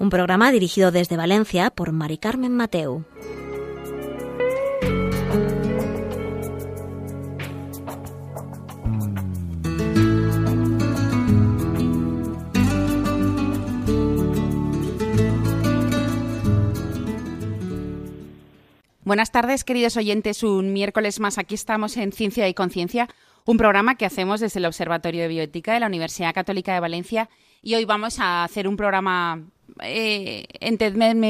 Un programa dirigido desde Valencia por Mari Carmen Mateu. Buenas tardes, queridos oyentes. Un miércoles más aquí estamos en Ciencia y Conciencia, un programa que hacemos desde el Observatorio de Bioética de la Universidad Católica de Valencia. Y hoy vamos a hacer un programa, eh,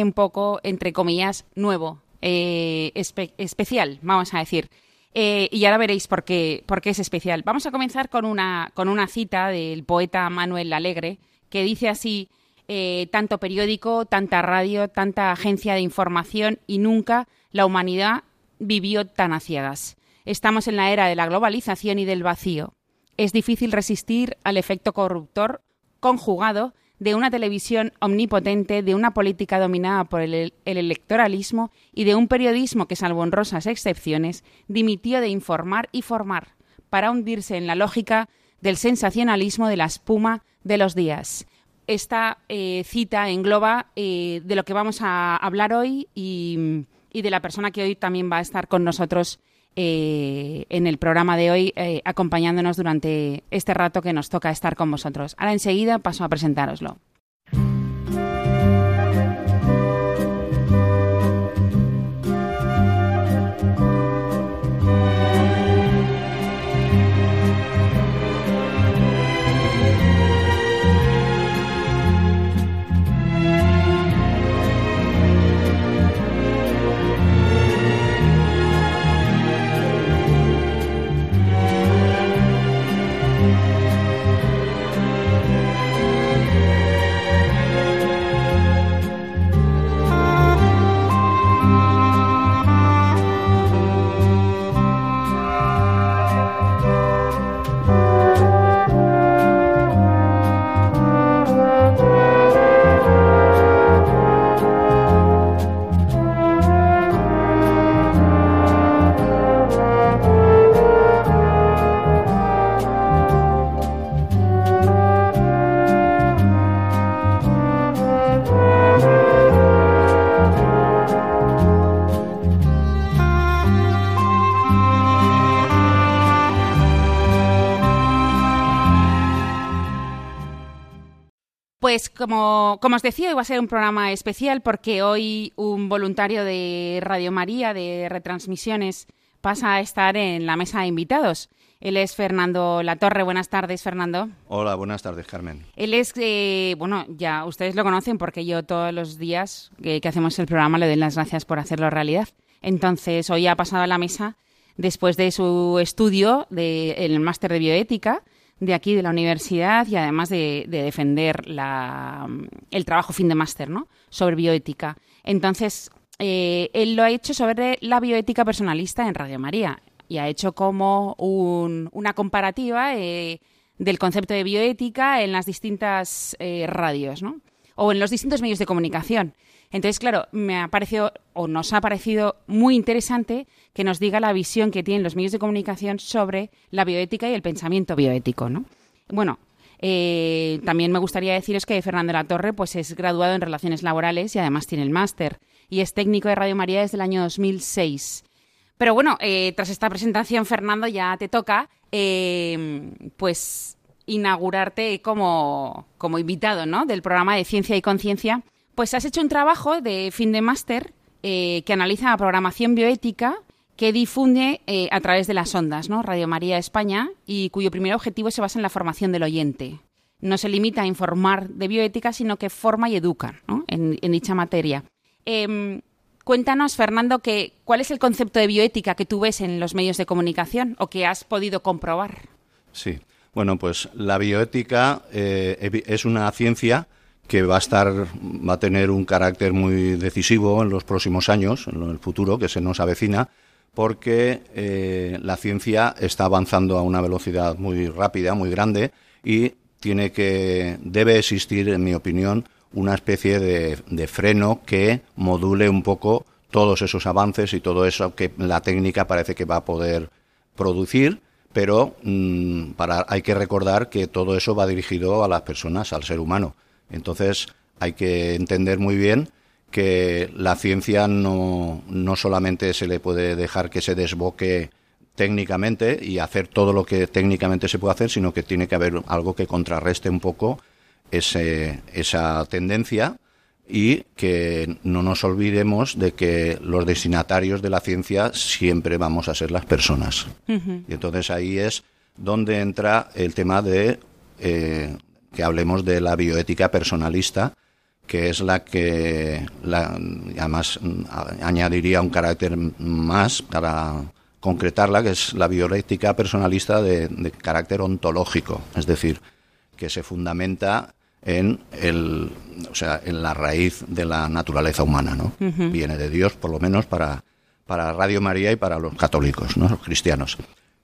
un poco, entre comillas, nuevo, eh, especial, vamos a decir. Eh, y ahora veréis por qué, es especial. Vamos a comenzar con una, con una cita del poeta Manuel Alegre, que dice así, eh, tanto periódico, tanta radio, tanta agencia de información y nunca la humanidad vivió tan a. Estamos en la era de la globalización y del vacío. Es difícil resistir al efecto corruptor conjugado de una televisión omnipotente, de una política dominada por el, electoralismo y de un periodismo que, salvo honrosas excepciones, dimitió de informar y formar, para hundirse en la lógica del sensacionalismo de la espuma de los días. Esta eh, cita engloba eh, de lo que vamos a hablar hoy y y de la persona que hoy también va a estar con nosotros eh, en el programa de hoy, eh, acompañándonos durante este rato que nos toca estar con vosotros. Ahora enseguida paso a presentároslo. Como, os decía, iba a ser un programa especial porque hoy un voluntario de Radio María, de retransmisiones, pasa a estar en la mesa de invitados. Él es Fernando Latorre. Buenas tardes, Fernando. Hola, buenas tardes, Carmen. Él es, eh, bueno, ya ustedes lo conocen porque yo todos los días que, hacemos el programa le doy las gracias por hacerlo realidad. Entonces, hoy ha pasado a la mesa después de su estudio de, en el máster de bioética de aquí, de la universidad, y además de, defender la, el trabajo fin de máster ¿no? sobre bioética. Entonces, eh, él lo ha hecho sobre la bioética personalista en Radio María y ha hecho como una comparativa eh, del concepto de bioética en las distintas eh, radios, ¿no? O en los distintos medios de comunicación. Entonces, claro, me ha parecido o nos ha parecido muy interesante que nos diga la visión que tienen los medios de comunicación sobre la bioética y el pensamiento bioético, ¿no? Bueno, eh, también me gustaría deciros que Fernando la Torre pues, es graduado en Relaciones Laborales y además tiene el máster y es técnico de Radio María desde el año 2006. Pero bueno, eh, tras esta presentación, Fernando, ya te toca eh, pues inaugurarte como, como invitado ¿no? del programa de Ciencia y Conciencia pues has hecho un trabajo de fin de máster eh, que analiza la programación bioética que difunde eh, a través de las ondas, ¿no? Radio María España, y cuyo primer objetivo se basa en la formación del oyente. No se limita a informar de bioética, sino que forma y educa en, dicha materia. Em, cuéntanos, Fernando, que, cuál es el concepto de bioética que tú ves en los medios de comunicación o que has podido comprobar. Sí, bueno, pues la bioética eh, es una ciencia que va a estar, va a tener un carácter muy decisivo en los próximos años, en el futuro que se nos avecina, porque eh, la ciencia está avanzando a una velocidad muy rápida, muy grande, y tiene que, debe existir, en mi opinión, una especie de, freno que module un poco todos esos avances y todo eso que la técnica parece que va a poder producir, pero mm, para, hay que recordar que todo eso va dirigido a las personas, al ser humano. Entonces hay que entender muy bien que la ciencia no, no solamente se le puede dejar que se desboque técnicamente y hacer todo lo que técnicamente se puede hacer, sino que tiene que haber algo que contrarreste un poco ese, esa tendencia y que no nos olvidemos de que los destinatarios de la ciencia siempre vamos a ser las personas. Y entonces ahí es donde entra el tema de eh, que hablemos de la bioética personalista, que es la que además añadiría un carácter más para concretarla, que es la bioética personalista de, de carácter ontológico, es decir, que se fundamenta en el, o sea, en la raíz de la naturaleza humana, ¿no? Viene de Dios, por lo menos para, para Radio María y para los católicos, ¿no? Los cristianos.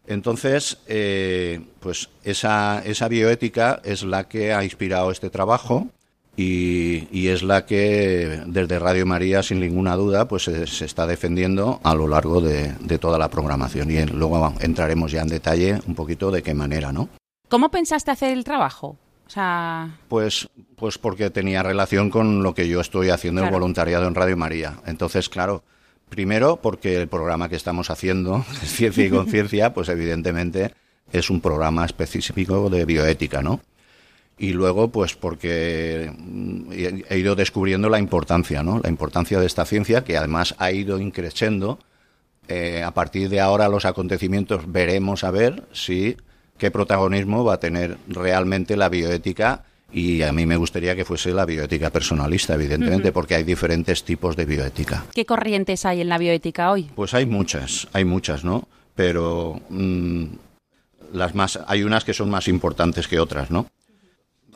Entonces, eh, pues esa, esa bioética es la que ha inspirado este trabajo y, y, es la que desde Radio María, sin ninguna duda, pues se, se está defendiendo a lo largo de, de, toda la programación. Y luego entraremos ya en detalle un poquito de qué manera, ¿no? ¿Cómo pensaste hacer el trabajo? O sea... Pues, pues porque tenía relación con lo que yo estoy haciendo claro. el voluntariado en Radio María. Entonces, claro, primero porque el programa que estamos haciendo, Ciencia y Conciencia, pues evidentemente es un programa específico de bioética, ¿no? Y luego, pues porque he ido descubriendo la importancia, ¿no? La importancia de esta ciencia, que además ha ido increciendo. Eh, a partir de ahora los acontecimientos veremos a ver si qué protagonismo va a tener realmente la bioética y a mí me gustaría que fuese la bioética personalista, evidentemente, uh -huh. porque hay diferentes tipos de bioética. ¿Qué corrientes hay en la bioética hoy? Pues hay muchas, hay muchas, ¿no? Pero mmm, las más, hay unas que son más importantes que otras, ¿no?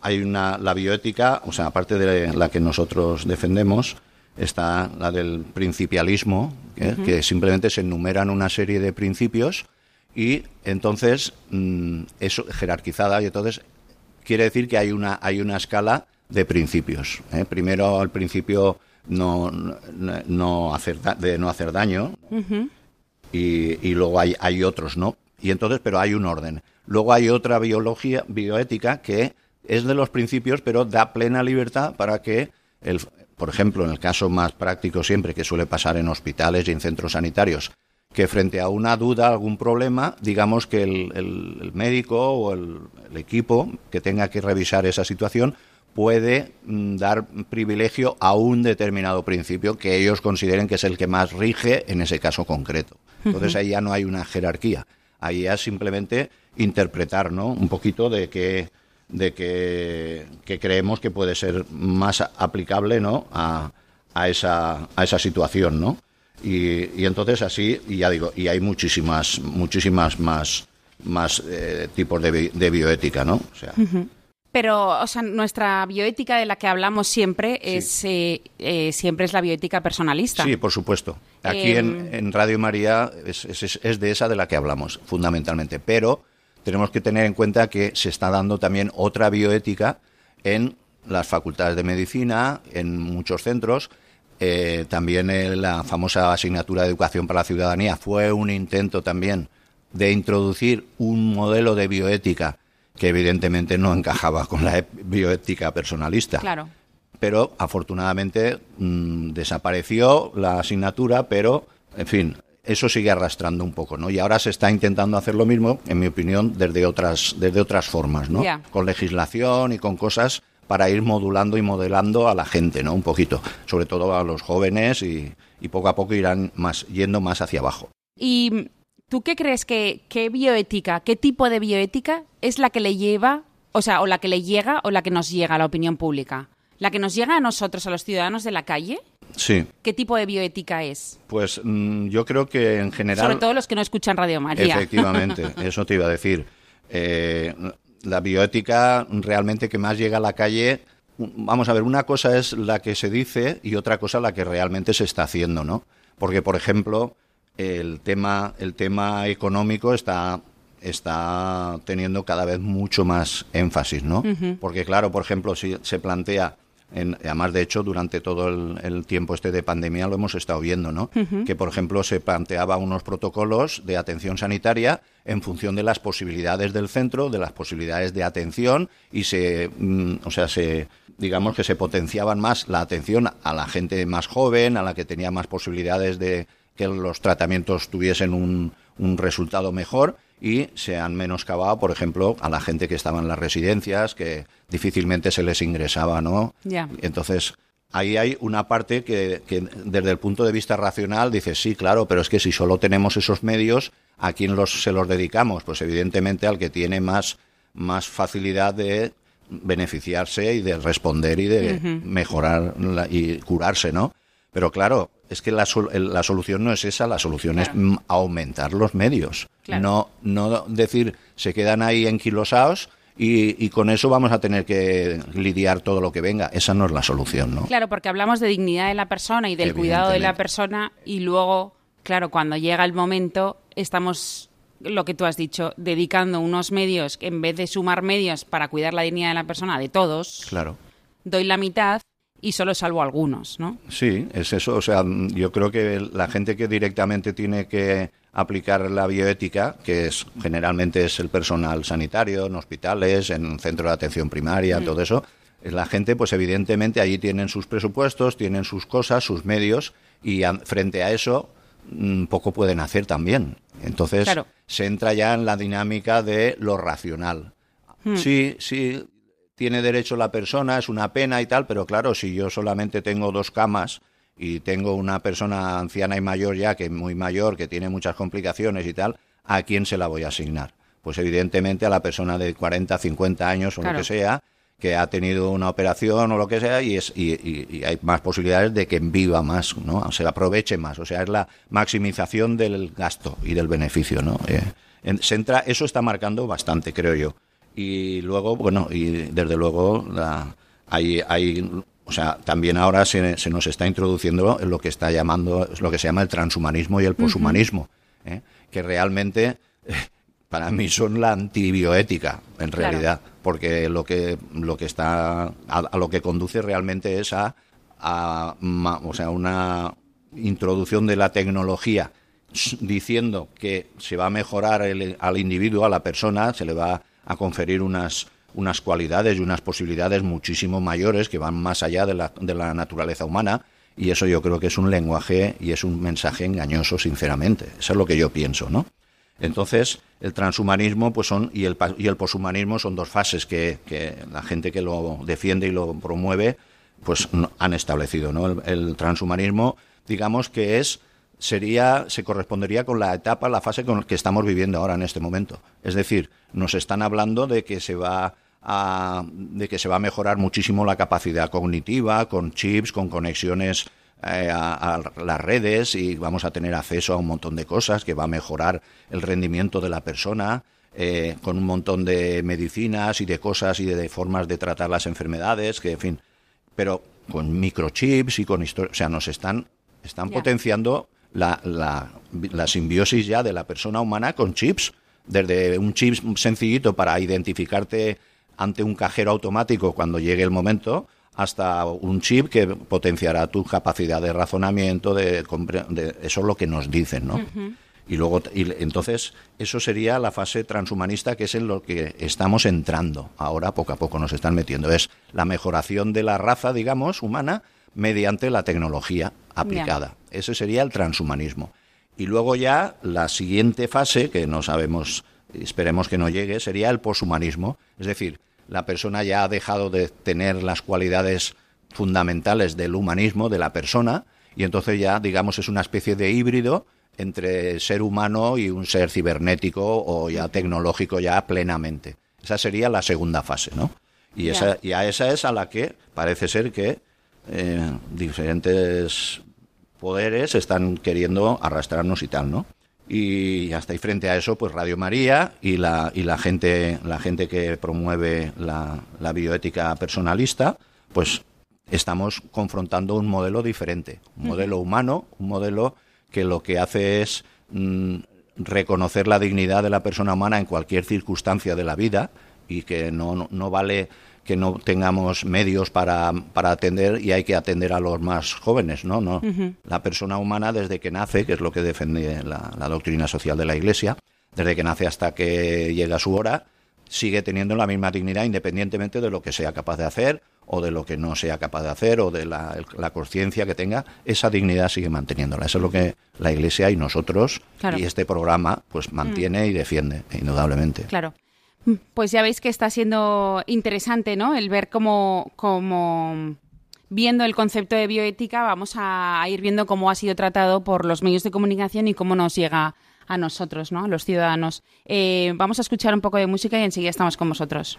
Hay una, la bioética, o sea, aparte de la que nosotros defendemos, está la del principialismo, ¿eh? uh -huh. que simplemente se enumeran una serie de principios y entonces mmm, es jerarquizada y entonces quiere decir que hay una hay una escala de principios ¿eh? primero el principio no, no, no hacer de no hacer daño uh -huh. y, y, luego hay, hay otros no y entonces pero hay un orden luego hay otra biología bioética que es de los principios pero da plena libertad para que el por ejemplo en el caso más práctico siempre que suele pasar en hospitales y en centros sanitarios que frente a una duda, algún problema, digamos que el, el, el médico o el, el, equipo que tenga que revisar esa situación puede mm, dar privilegio a un determinado principio que ellos consideren que es el que más rige en ese caso concreto. Entonces ahí ya no hay una jerarquía, ahí ya simplemente interpretar, ¿no? Un poquito de que de que, que creemos que puede ser más aplicable, ¿no? A, a esa a esa situación, ¿no? Y, y, entonces así, y ya digo, y hay muchísimas, muchísimas más, más eh, tipos de, de, bioética, ¿no? O sea. Uh -huh. Pero, o sea, nuestra bioética de la que hablamos siempre sí. es eh, eh, siempre es la bioética personalista. Sí, por supuesto. Aquí en, en, Radio María es, es, es, de esa de la que hablamos, fundamentalmente. Pero tenemos que tener en cuenta que se está dando también otra bioética en las facultades de medicina, en muchos centros, eh, también eh, la famosa asignatura de educación para la ciudadanía fue un intento también de introducir un modelo de bioética que evidentemente no encajaba con la bioética personalista. Claro. Pero afortunadamente mmm, desapareció la asignatura, pero en fin, eso sigue arrastrando un poco, ¿no? Y ahora se está intentando hacer lo mismo, en mi opinión, desde otras, desde otras formas, ¿no? Yeah. Con legislación y con cosas para ir modulando y modelando a la gente, ¿no? Un poquito, sobre todo a los jóvenes y, y poco a poco irán más, yendo más hacia abajo. ¿Y tú qué crees que qué bioética, qué tipo de bioética es la que le lleva, o sea, o la que le llega o la que nos llega a la opinión pública? ¿La que nos llega a nosotros, a los ciudadanos de la calle? Sí. ¿Qué tipo de bioética es? Pues mmm, yo creo que en general... Sobre todo los que no escuchan Radio María. Efectivamente, eso te iba a decir. Eh, la bioética realmente que más llega a la calle vamos a ver, una cosa es la que se dice y otra cosa la que realmente se está haciendo, ¿no? Porque, por ejemplo, el tema, el tema económico está está teniendo cada vez mucho más énfasis, ¿no? Porque claro, por ejemplo, si se plantea además, de hecho, durante todo el, tiempo este de pandemia lo hemos estado viendo, ¿no? Que, por ejemplo, se planteaba unos protocolos de atención sanitaria en función de las posibilidades del centro, de las posibilidades de atención y se, mm, o sea, se, digamos que se potenciaban más la atención a la gente más joven, a la que tenía más posibilidades de que los tratamientos tuviesen un, un resultado mejor y se han menoscabado, por ejemplo, a la gente que estaba en las residencias, que difícilmente se les ingresaba, ¿no? Entonces, ahí hay una parte que, desde el punto de vista racional dice, sí, claro, pero es que si solo tenemos esos medios, ¿a quién los, se los dedicamos? Pues evidentemente al que tiene más, más facilidad de beneficiarse y de responder y de mejorar y curarse, ¿no? Pero claro, es que la, la, solución no es esa, la solución es aumentar los medios. No, no decir, se quedan ahí enquilosados y, y, con eso vamos a tener que lidiar todo lo que venga. Esa no es la solución, ¿no? Claro, porque hablamos de dignidad de la persona y del cuidado de la persona y luego, claro, cuando llega el momento, estamos lo que tú has dicho, dedicando unos medios, en vez de sumar medios para cuidar la dignidad de la persona, de todos, claro. doy la mitad y solo salvo algunos, ¿no? Sí, es eso. O sea, yo creo que la gente que directamente tiene que aplicar la bioética, que es generalmente es el personal sanitario, en hospitales, en centros de atención primaria, mm. todo eso, la gente, pues evidentemente allí tienen sus presupuestos, tienen sus cosas, sus medios, y frente a eso mm, poco pueden hacer también. Entonces se entra ya en la dinámica de lo racional. Mm. Sí, sí, tiene derecho la persona, es una pena y tal, pero claro, si yo solamente tengo dos camas y tengo una persona anciana y mayor ya, que es muy mayor, que tiene muchas complicaciones y tal, ¿a quién se la voy a asignar? Pues evidentemente a la persona de 40, 50 años o lo que sea, que ha tenido una operación o lo que sea y, es, y, hay más posibilidades de que viva más, ¿no? Se aproveche más. O sea, es la maximización del gasto y del beneficio, ¿no? Eh, se entra, eso está marcando bastante, creo yo. Y luego, bueno, y desde luego hay, hay, o sea, también ahora se, se, nos está introduciendo lo que está llamando, lo que se llama el transhumanismo y el poshumanismo, ¿eh? que realmente para mí son la antibioética, en realidad, porque lo que, lo que está, a, lo que conduce realmente es a, a, o sea, una introducción de la tecnología diciendo que se va a mejorar el, al individuo, a la persona, se le va a conferir unas, unas cualidades y unas posibilidades muchísimo mayores que van más allá de la, de la naturaleza humana y eso yo creo que es un lenguaje y es un mensaje engañoso, sinceramente. Eso es lo que yo pienso, ¿no? Entonces, el transhumanismo pues son, y, el, y el poshumanismo son dos fases que, que, la gente que lo defiende y lo promueve pues han establecido. ¿no? el transhumanismo, digamos que es sería, se correspondería con la etapa, la fase con la que estamos viviendo ahora en este momento. Es decir, nos están hablando de que se va a, de que se va a mejorar muchísimo la capacidad cognitiva con chips, con conexiones eh, a, las redes y vamos a tener acceso a un montón de cosas que va a mejorar el rendimiento de la persona. Eh, con un montón de medicinas y de cosas y de, formas de tratar las enfermedades, que en fin, pero con microchips y con historia, o sea, nos están, están potenciando la, la, la simbiosis ya de la persona humana con chips, desde un chip sencillito para identificarte ante un cajero automático cuando llegue el momento, hasta un chip que potenciará tu capacidad de razonamiento, de, de eso es lo que nos dicen, ¿no? Y luego, y entonces, eso sería la fase transhumanista que es en lo que estamos entrando. Ahora, poco a poco nos están metiendo. Es la mejoración de la raza, digamos, humana, mediante la tecnología aplicada. Ese sería el transhumanismo. Y luego ya la siguiente fase, que no sabemos, esperemos que no llegue, sería el poshumanismo. Es decir, la persona ya ha dejado de tener las cualidades fundamentales del humanismo, de la persona, y entonces ya, digamos, es una especie de híbrido entre ser humano y un ser cibernético o ya tecnológico ya plenamente. Esa sería la segunda fase, ¿no? Y, esa, y a esa es a la que parece ser que eh, diferentes poderes están queriendo arrastrarnos y tal, ¿no? Y hasta ahí frente a eso, pues Radio María y la, y la gente, la gente que promueve la, bioética personalista, pues estamos confrontando un modelo diferente, un modelo humano, un modelo que lo que hace es mm, reconocer la dignidad de la persona humana en cualquier circunstancia de la vida y que no, no, vale que no tengamos medios para, para, atender y hay que atender a los más jóvenes, ¿no? no La persona humana desde que nace, que es lo que defiende la, la doctrina social de la Iglesia, desde que nace hasta que llega su hora, sigue teniendo la misma dignidad independientemente de lo que sea capaz de hacer o de lo que no sea capaz de hacer o de la, conciencia que tenga, esa dignidad sigue manteniéndola. Eso es lo que la Iglesia y nosotros y este programa pues mantiene y defiende, indudablemente. Claro. Pues ya veis que está siendo interesante, ¿no? El ver cómo, cómo viendo el concepto de bioética, vamos a ir viendo cómo ha sido tratado por los medios de comunicación y cómo nos llega a nosotros, ¿no? A los ciudadanos. Eh, vamos a escuchar un poco de música y enseguida estamos con vosotros.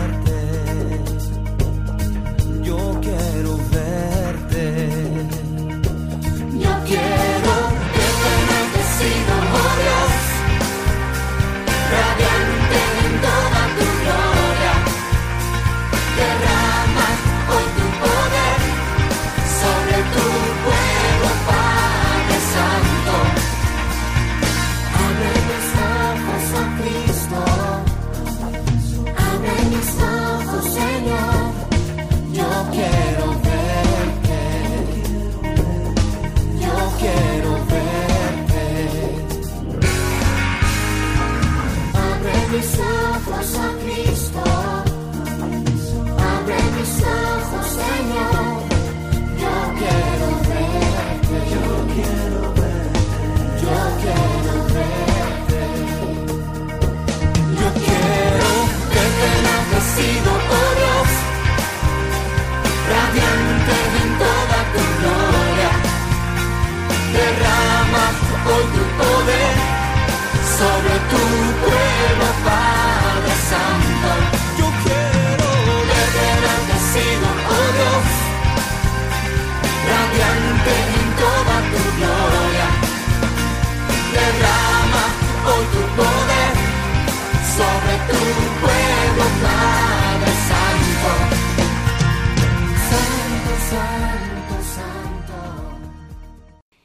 yo quiero verte. Yo quiero que te necesito, oh Dios. sobre tu pueblo.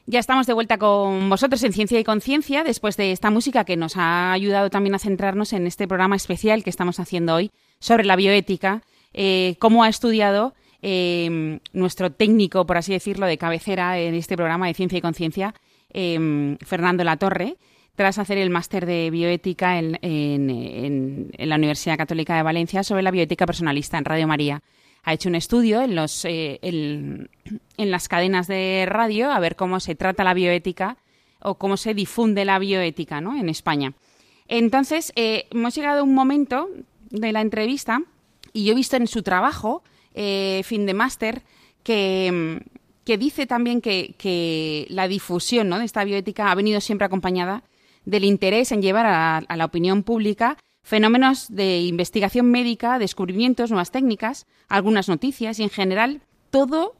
Ya estamos de vuelta con vosotros en Ciencia y Conciencia después de esta música que nos ha ayudado también a centrarnos en este programa especial que estamos haciendo hoy sobre la bioética, eh, cómo ha estudiado eh, nuestro técnico, por así decirlo, de cabecera en este programa de Ciencia y Conciencia, eh, Fernando Latorre, tras hacer el máster de bioética en, en la Universidad Católica de Valencia sobre la bioética personalista en Radio María ha hecho un estudio eh, en, las cadenas de radio a ver cómo se trata la bioética o cómo se difunde la bioética ¿no? en España. Entonces, eh, hemos llegado a un momento de la entrevista y yo he visto en su trabajo, eh, fin de máster, que, dice también que, la difusión de esta bioética ha venido siempre acompañada del interés en llevar a la opinión pública fenómenos de investigación médica, descubrimientos, nuevas técnicas, algunas noticias y en general todo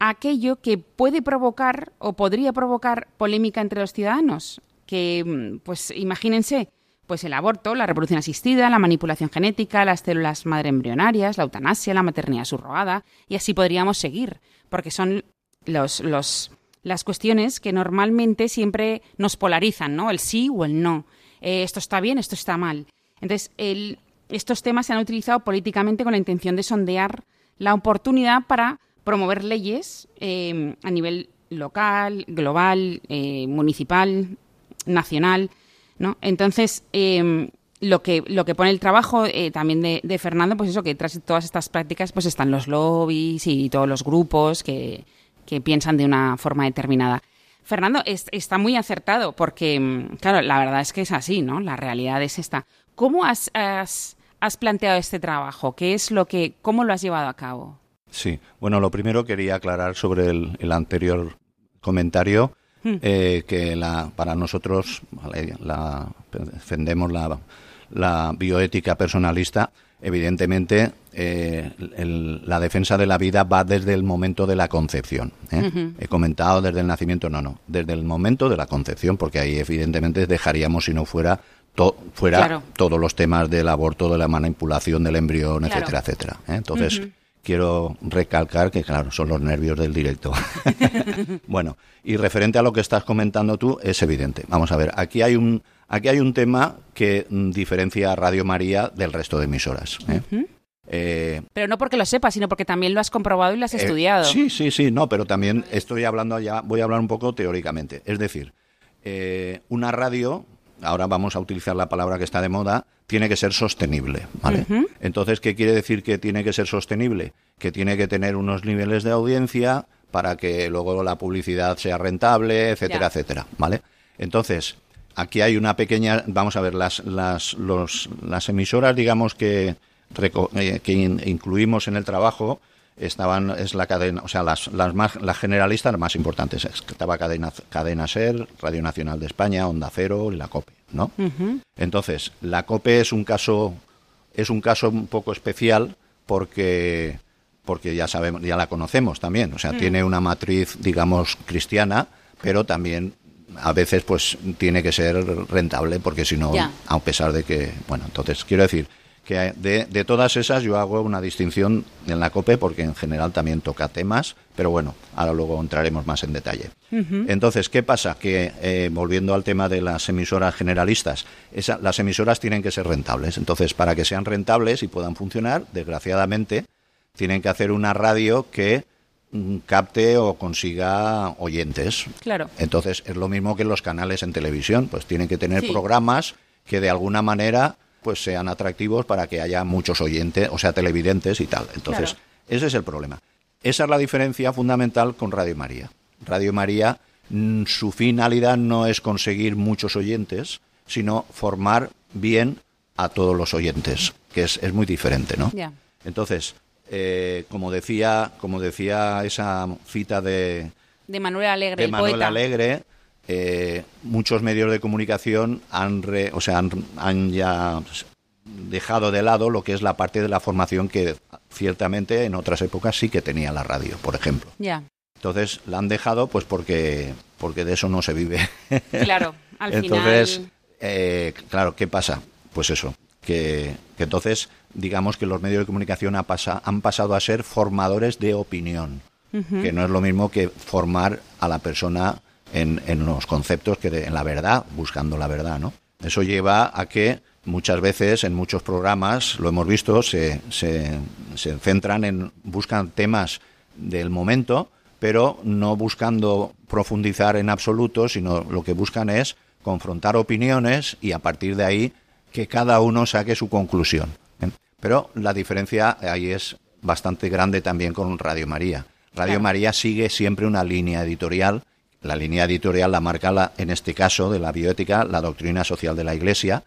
aquello que puede provocar o podría provocar polémica entre los ciudadanos. Que, mm, pues imagínense, pues el aborto, la reproducción asistida, la manipulación genética, las células madre embrionarias, la eutanasia, la maternidad subrogada, y así podríamos seguir, porque son los, los, las cuestiones que normalmente siempre nos polarizan, ¿no? El sí o el no. Eh, esto está bien, esto está mal. Entonces, estos temas se han utilizado políticamente con la intención de sondear la oportunidad para promover leyes eh, a nivel local, global, eh, municipal, nacional. ¿no? Entonces, eh, lo que, lo que pone el trabajo eh, también de, Fernando, pues eso, que tras todas estas prácticas pues están los lobbies y todos los grupos que, que piensan de una forma determinada. Fernando, es- está muy acertado porque, mm, claro, la verdad es que es así, ¿no? La realidad es esta. ¿Cómo has, has, has planteado este trabajo? ¿Qué es lo que, cómo lo has llevado a cabo? Sí, bueno, lo primero quería aclarar sobre el, el anterior comentario eh, que la, para nosotros la, defendemos la, la bioética personalista. Evidentemente, eh, el- la defensa de la vida va desde el momento de la concepción. ¿eh? He comentado desde el nacimiento, no, no, desde el momento de la concepción, porque ahí evidentemente dejaríamos si no fuera to- fuera Claro. todos los temas del aborto, de la manipulación del embrión, Claro. etcétera, etcétera. ¿eh? Entonces, quiero recalcar que, claro, son los nervios del directo. bueno, y referente a lo que estás comentando tú, es evidente. Vamos a ver, aquí hay un, aquí hay un tema que mm, diferencia a Radio María del resto de emisoras. ¿eh? Eh, Pero no porque lo sepas, sino porque también lo has comprobado y lo has eh, estudiado. Sí, sí, sí, no, pero también estoy hablando ya, voy a hablar un poco teóricamente. Es decir, eh, una radio, ahora vamos a utilizar la palabra que está de moda, tiene que ser sostenible, ¿vale? Entonces, ¿qué quiere decir que tiene que ser sostenible? Que tiene que tener unos niveles de audiencia para que luego la publicidad sea rentable, etcétera, etcétera, ¿vale? Entonces, aquí hay una pequeña, vamos a ver, las, las, los- las emisoras, digamos, que, eh, que in- incluimos en el trabajo, estaban, es la cadena, o sea, las, las más, las generalistas, las más importantes, estaba cadena, cadena SER, Radio Nacional de España, Onda Cero y la COPE, ¿no? Entonces, la COPE es un caso, es un caso un poco especial porque porque ya sabemos, ya la conocemos también, o sea, tiene una matriz, digamos, cristiana, pero también a veces pues tiene que ser rentable porque si no, a pesar de que, bueno, entonces quiero decir que de, de todas esas yo hago una distinción en la COPE porque en general también toca temas, pero bueno, ahora luego entraremos más en detalle. Entonces, ¿qué pasa? Que eh, volviendo al tema de las emisoras generalistas, esa- las emisoras tienen que ser rentables. Entonces, para que sean rentables y puedan funcionar, desgraciadamente, tienen que hacer una radio que mm, capte o consiga oyentes. Claro. Entonces, es lo mismo que los canales en televisión, pues tienen que tener Sí. programas que de alguna manera pues sean atractivos para que haya muchos oyentes, o sea, televidentes y tal. Entonces, Claro. ese es el problema. Esa es la diferencia fundamental con Radio María. Radio María, mm, su finalidad no es conseguir muchos oyentes, sino formar bien a todos los oyentes, que es, es muy diferente, ¿no? Entonces, eh, como decía, como decía esa cita de, De Manuel Alegre, de el Manuel poeta. Alegre, eh, muchos medios de comunicación han, re- o sea, han, han ya dejado de lado lo que es la parte de la formación que ciertamente en otras épocas sí que tenía la radio, por ejemplo. Ya, Entonces la han dejado pues porque porque de eso no se vive. claro. Al entonces, final. eh, claro, ¿qué pasa? Pues eso, que, que entonces digamos que los medios de comunicación ha pasa- han pasado a ser formadores de opinión, que no es lo mismo que formar a la persona en, en los conceptos que de- en la verdad, buscando la verdad, ¿no? Eso lleva a que muchas veces en muchos programas, lo hemos visto, se, se, se centran en, buscan temas del momento, pero no buscando profundizar en absoluto, sino lo que buscan es confrontar opiniones y a partir de ahí que cada uno saque su conclusión. ¿eh? Pero la diferencia ahí es bastante grande también con Radio María. Radio Claro. María sigue siempre una línea editorial. La línea editorial la marca, la, en este caso de la bioética, la doctrina social de la Iglesia,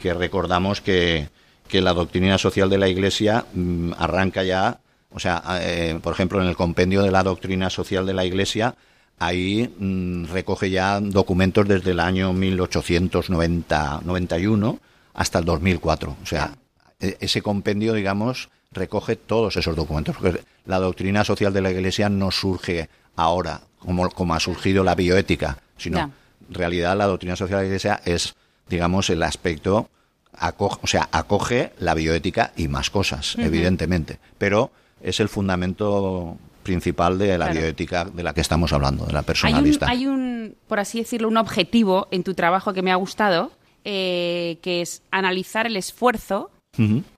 que recordamos que, que la doctrina social de la Iglesia mm, arranca ya, o sea, eh, por ejemplo, en el compendio de la doctrina social de la Iglesia, ahí mm, recoge ya documentos desde el año 1891 hasta el 2004. O sea, e- ese compendio, digamos, recoge todos esos documentos. Porque la doctrina social de la Iglesia no surge ahora, como, como ha surgido la bioética, sino en realidad la doctrina social de la Iglesia es, digamos, el aspecto, aco- o sea, acoge la bioética y más cosas, evidentemente, pero es el fundamento principal de la Claro. bioética de la que estamos hablando, de la Hay un, personalista. hay un, por así decirlo, un objetivo en tu trabajo que me ha gustado, eh, que es analizar el esfuerzo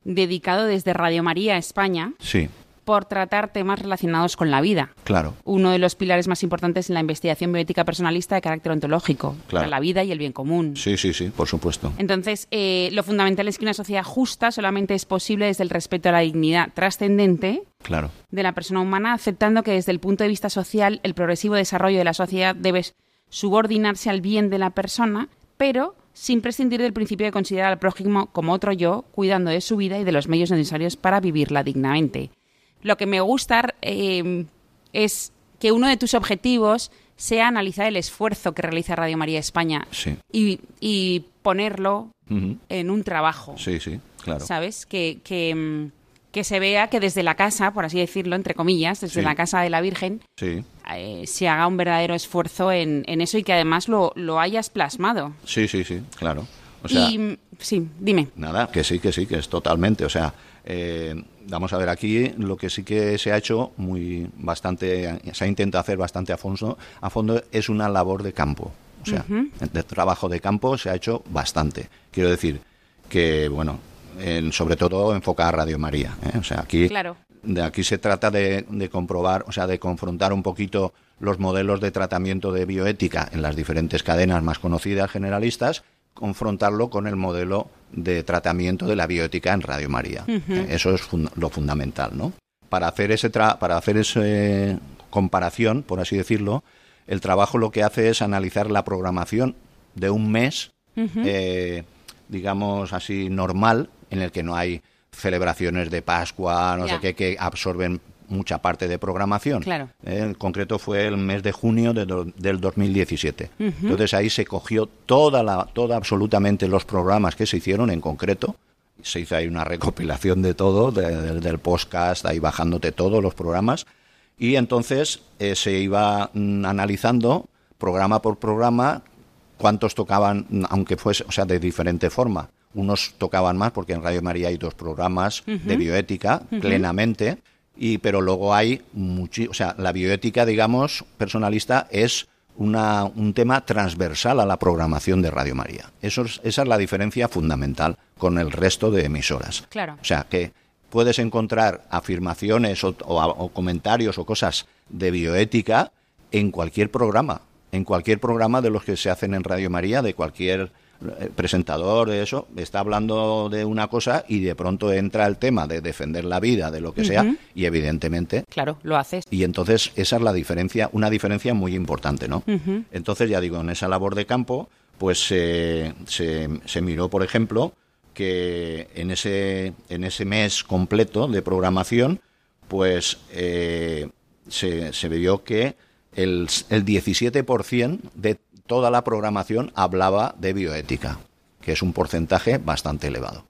dedicado desde Radio María España Sí, por tratar temas relacionados con la vida. Claro. Uno de los pilares más importantes en la investigación bioética personalista de carácter ontológico, Claro. la vida y el bien común. Sí, sí, sí, por supuesto. Entonces, eh, lo fundamental es que una sociedad justa solamente es posible desde el respeto a la dignidad trascendente Claro. de la persona humana, aceptando que desde el punto de vista social el progresivo desarrollo de la sociedad debe subordinarse al bien de la persona, pero sin prescindir del principio de considerar al prójimo como otro yo, cuidando de su vida y de los medios necesarios para vivirla dignamente. Lo que me gusta eh, es que uno de tus objetivos sea analizar el esfuerzo que realiza Radio María España Sí. y, y ponerlo en un trabajo. Sí, sí, claro. ¿Sabes? Que, que, mm, que se vea que desde la casa, por así decirlo, entre comillas, desde Sí. la casa de la Virgen, Sí, eh, se haga un verdadero esfuerzo en, en eso y que además lo, lo hayas plasmado. sí, sí, sí, claro. O sea, y sí, dime. Nada, que sí, que sí, que es totalmente. O sea, eh, vamos a ver aquí lo que sí que se ha hecho muy bastante, se ha intentado hacer bastante a fondo, a fondo es una labor de campo. O sea, de trabajo de campo se ha hecho bastante. Quiero decir que, bueno, en- sobre todo enfocar a Radio María. ¿eh? O sea, aquí Claro. de aquí se trata de, de comprobar, o sea, de confrontar un poquito los modelos de tratamiento de bioética en las diferentes cadenas más conocidas generalistas, confrontarlo con el modelo de tratamiento de la bioética en Radio María. Eso es fun- lo fundamental, ¿no? Para hacer ese tra- para hacer esa comparación, por así decirlo, el trabajo lo que hace es analizar la programación de un mes, eh, digamos así, normal, en el que no hay celebraciones de Pascua, no sé qué, que absorben mucha parte de programación. Claro. Eh, en concreto fue el mes de junio de do- del 2017. Entonces ahí se cogió toda la, toda absolutamente los programas que se hicieron en concreto. Se hizo ahí una recopilación de todo, de- de- del podcast, ahí bajándote todos los programas. Y entonces eh, se iba mm, analizando programa por programa cuántos tocaban, mm, aunque fuese, o sea, de diferente forma. Unos tocaban más, porque en Radio María hay dos programas de bioética, plenamente, y, pero luego hay muchi, o sea, la bioética, digamos, personalista es una, un tema transversal a la programación de Radio María. Eso es- esa es la diferencia fundamental con el resto de emisoras. Claro. O sea, que puedes encontrar afirmaciones o, o- o comentarios o cosas de bioética en cualquier programa, en cualquier programa de los que se hacen en Radio María, de cualquier eh, presentador, de eso, está hablando de una cosa y de pronto entra el tema de defender la vida, de lo que sea, y evidentemente Claro, lo haces. y entonces esa es la diferencia, una diferencia muy importante, ¿no? Entonces, ya digo, en esa labor de campo, pues se, se, se miró, por ejemplo, que en ese, en ese mes completo de programación, pues eh, se, se vio que el, el 17% de toda la programación hablaba de bioética, que es un porcentaje bastante elevado.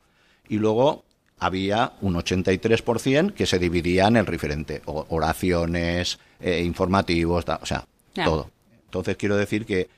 Y luego había un 83% que se dividía en el referente, oraciones, eh, informativos, o sea, todo. Entonces quiero decir que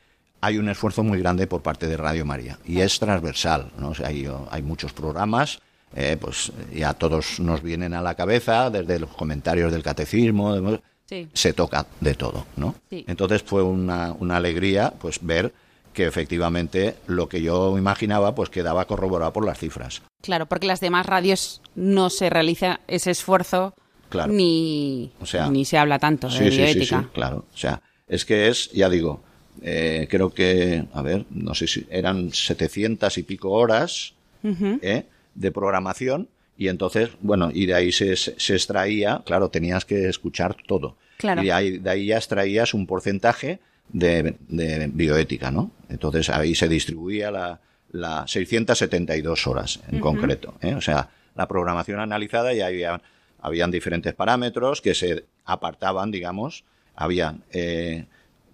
hay un esfuerzo muy grande por parte de Radio María y es transversal, ¿no? O sea, hay, hay muchos programas, eh, pues ya todos nos vienen a la cabeza, desde los comentarios del catecismo, de- Sí. se toca de todo, ¿no? Sí. Entonces fue una, una alegría, pues ver que efectivamente lo que yo imaginaba, pues quedaba corroborado por las cifras. Claro, porque las demás radios no se realiza ese esfuerzo Claro. ni, O sea, ni se habla tanto de Sí, sí, sí, bioética. sí, claro. O sea, es que es, ya digo, eh, creo que, a ver, no sé si eran 700 y pico horas ¿eh? de programación y entonces, bueno, y de ahí se, se extraía, claro, tenías que escuchar todo. Claro. Y de ahí, de ahí ya extraías un porcentaje de, de bioética, ¿no? Entonces ahí se distribuía la, la 672 horas en concreto. ¿eh? O sea, la programación analizada y había, habían diferentes parámetros que se apartaban, digamos, habían eh,